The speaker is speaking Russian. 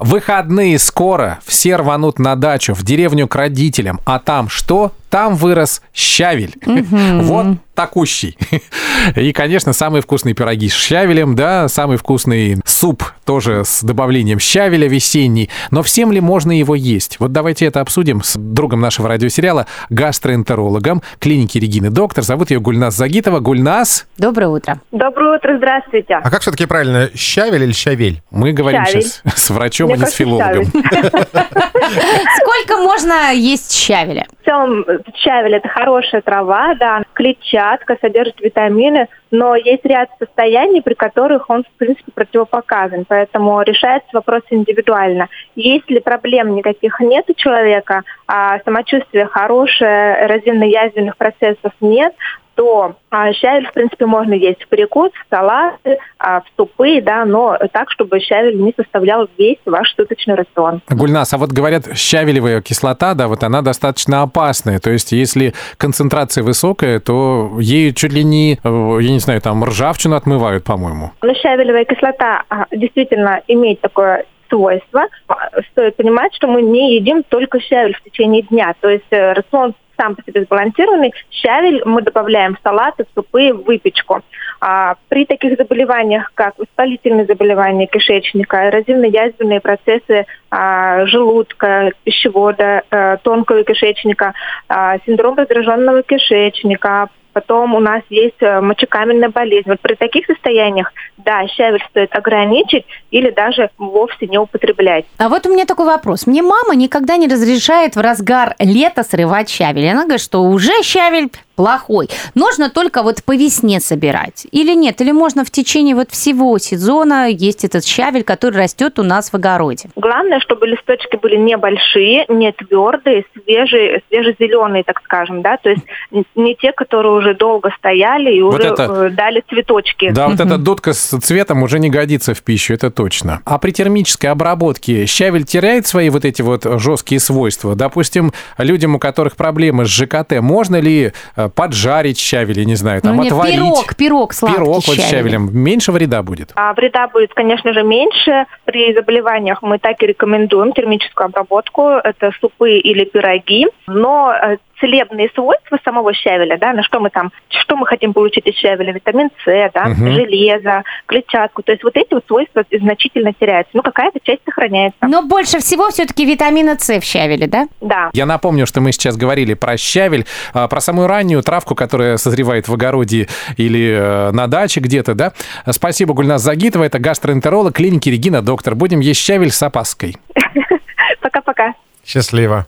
Выходные скоро, все рванут на дачу, в деревню к родителям. А там что? Там вырос щавель. Вот такущий. И, конечно, самые вкусные пироги с щавелем, да, самый вкусный суп тоже с добавлением щавеля весенний. Но всем ли можно его есть? Вот давайте это обсудим с другом нашего радиосериала, гастроэнтерологом клиники Регины Доктор. Зовут ее Гульнас Загитова. Гульнас. Доброе утро. Доброе утро, здравствуйте. А как все-таки правильно, щавель или щавель? Мы говорим Щавель. сейчас с врачом, Мне а не с филологом. Сколько можно есть щавеля? Целом, э, щавель – это хорошая трава, да, клетчатка, содержит витамины, но есть ряд состояний, при которых он, в принципе, противопоказан, поэтому решается вопрос индивидуально. Если проблем никаких нет у человека, а самочувствие хорошее, эрозивно-язвенных процессов нет, то а, щавель, в принципе, можно есть в перекус, в салаты, а, в супы, да, но так, чтобы щавель не составлял весь ваш суточный рацион. Гульнас, а вот говорят, щавелевая кислота, да, вот она достаточно опасная. То есть, если концентрация высокая, то ей чуть ли не, э, я не знаю, там ржавчину отмывают, по-моему. Но щавелевая кислота а, действительно имеет такое свойство. А, Стоит понимать, что мы не едим только щавель в течение дня. То есть э, рацион сам по себе сбалансированный. Щавель мы добавляем в салаты, в супы, в выпечку. А при таких заболеваниях, как воспалительные заболевания кишечника, эрозивно-язвенные процессы а, желудка, пищевода, э, тонкого кишечника, а, синдром раздраженного кишечника, Потом у нас есть э, мочекаменная болезнь. Вот при таких состояниях, да, щавель стоит ограничить или даже вовсе не употреблять. А вот у меня такой вопрос. Мне мама никогда не разрешает в разгар лета срывать щавель. Она говорит, что уже щавель плохой. Нужно только вот по весне собирать. Или нет? Или можно в течение вот всего сезона есть этот щавель, который растет у нас в огороде? Главное, чтобы листочки были небольшие, не твердые, свежие, свежезеленые, так скажем, да, то есть не те, которые уже долго стояли и Вот уже это- э, дали цветочки. Да, вот эта дудка с цветом уже не годится в пищу, это точно. А при термической обработке щавель теряет свои вот эти вот жесткие свойства? Допустим, людям, у которых проблемы с ЖКТ, можно ли э, поджарить щавель, я не знаю, там ну, нет, отварить? пирог, пирог сладкий Пирог вот с щавелем. Меньше вреда будет? А вреда будет, конечно же, меньше. При заболеваниях мы так и рекомендуем термическую обработку. Это супы или пироги. Но э, целебные свойства самого щавеля, да, на что мы там, что мы хотим получить из щавеля, витамин С, да, Мгм. железо, клетчатку, то есть вот эти вот свойства значительно теряются. Ну, какая-то часть сохраняется. Но больше всего все-таки витамина С в щавеле, да? Да. Я напомню, что мы сейчас говорили про щавель, а, про самую раннюю травку, которая созревает в огороде или э, на даче где-то, да? Спасибо, Гульнас Загитова, это гастроэнтеролог клиники Регина Доктор. Будем есть щавель с опаской. Пока-пока. Счастливо.